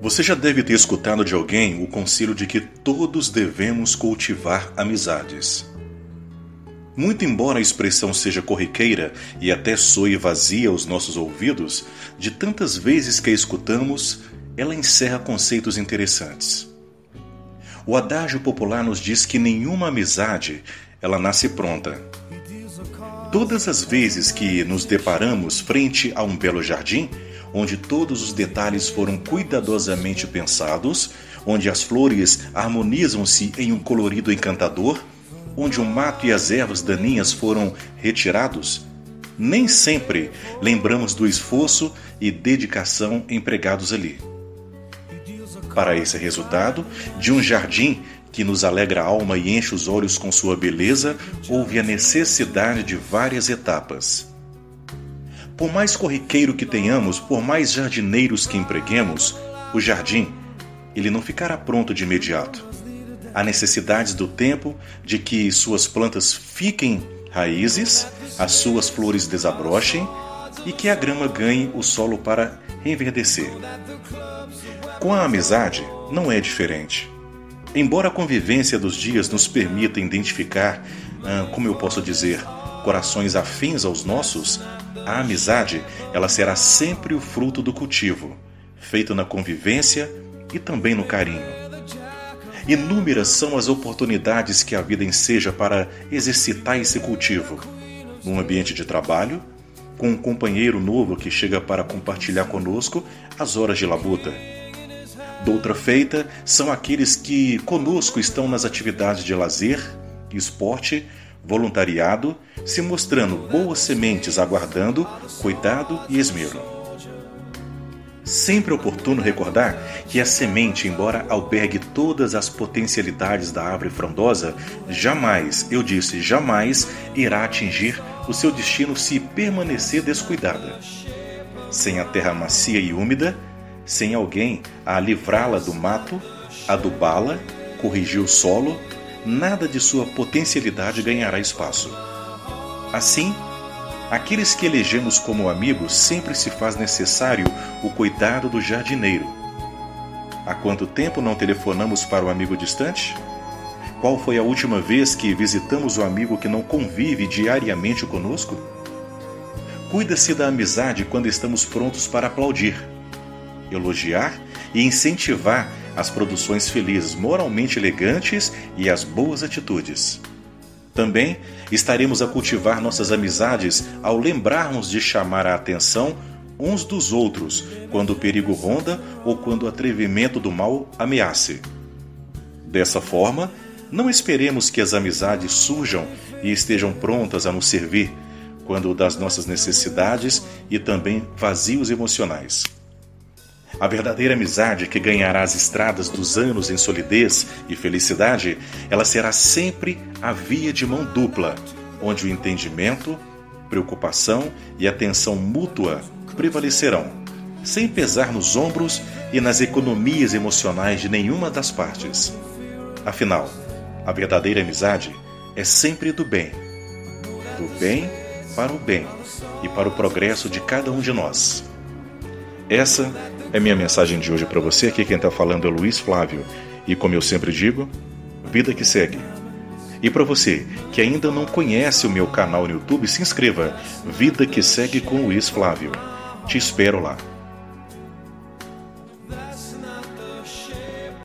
Você já deve ter escutado de alguém o conselho de que todos devemos cultivar amizades. Muito embora a expressão seja corriqueira e até soe vazia aos nossos ouvidos, de tantas vezes que a escutamos, ela encerra conceitos interessantes. O adágio popular nos diz que nenhuma amizade ela nasce pronta. Todas as vezes que nos deparamos frente a um belo jardim, onde todos os detalhes foram cuidadosamente pensados, onde as flores harmonizam-se em um colorido encantador, onde o mato e as ervas daninhas foram retirados, nem sempre lembramos do esforço e dedicação empregados ali. Para esse resultado, de um jardim que nos alegra a alma e enche os olhos com sua beleza, houve a necessidade de várias etapas. Por mais corriqueiro que tenhamos, por mais jardineiros que empreguemos, o jardim, ele não ficará pronto de imediato. Há necessidades do tempo de que suas plantas fiquem raízes, as suas flores desabrochem e que a grama ganhe o solo para reenverdecer. Com a amizade, não é diferente. Embora a convivência dos dias nos permita identificar, ah, como eu posso dizer, corações afins aos nossos, a amizade, ela será sempre o fruto do cultivo, feito na convivência e também no carinho. Inúmeras são as oportunidades que a vida enseja para exercitar esse cultivo. Num ambiente de trabalho, com um companheiro novo que chega para compartilhar conosco as horas de labuta. Doutra feita são aqueles que conosco estão nas atividades de lazer, esporte voluntariado, se mostrando boas sementes aguardando cuidado e esmero. Sempre oportuno recordar que a semente, embora albergue todas as potencialidades da árvore frondosa, jamais, eu disse jamais, irá atingir o seu destino se permanecer descuidada. Sem a terra macia e úmida, sem alguém a livrá-la do mato, adubá-la, corrigir o solo, nada de sua potencialidade ganhará espaço. Assim, aqueles que elegemos como amigos sempre se faz necessário o cuidado do jardineiro. Há quanto tempo não telefonamos para o amigo distante? Qual foi a última vez que visitamos o amigo que não convive diariamente conosco? Cuida-se da amizade quando estamos prontos para aplaudir, elogiar e incentivar as produções felizes, moralmente elegantes e as boas atitudes. Também estaremos a cultivar nossas amizades ao lembrarmos de chamar a atenção uns dos outros quando o perigo ronda ou quando o atrevimento do mal ameace. Dessa forma, não esperemos que as amizades surjam e estejam prontas a nos servir quando das nossas necessidades e também vazios emocionais. A verdadeira amizade que ganhará as estradas dos anos em solidez e felicidade, ela será sempre a via de mão dupla, onde o entendimento, preocupação e atenção mútua prevalecerão, sem pesar nos ombros e nas economias emocionais de nenhuma das partes. Afinal, a verdadeira amizade é sempre do bem, do bem para o bem e para o progresso de cada um de nós. Essa é minha mensagem de hoje para você. Aqui quem está falando é Luiz Flávio. E como eu sempre digo, vida que segue. E para você que ainda não conhece o meu canal no YouTube, se inscreva. Vida que segue com Luiz Flávio. Te espero lá.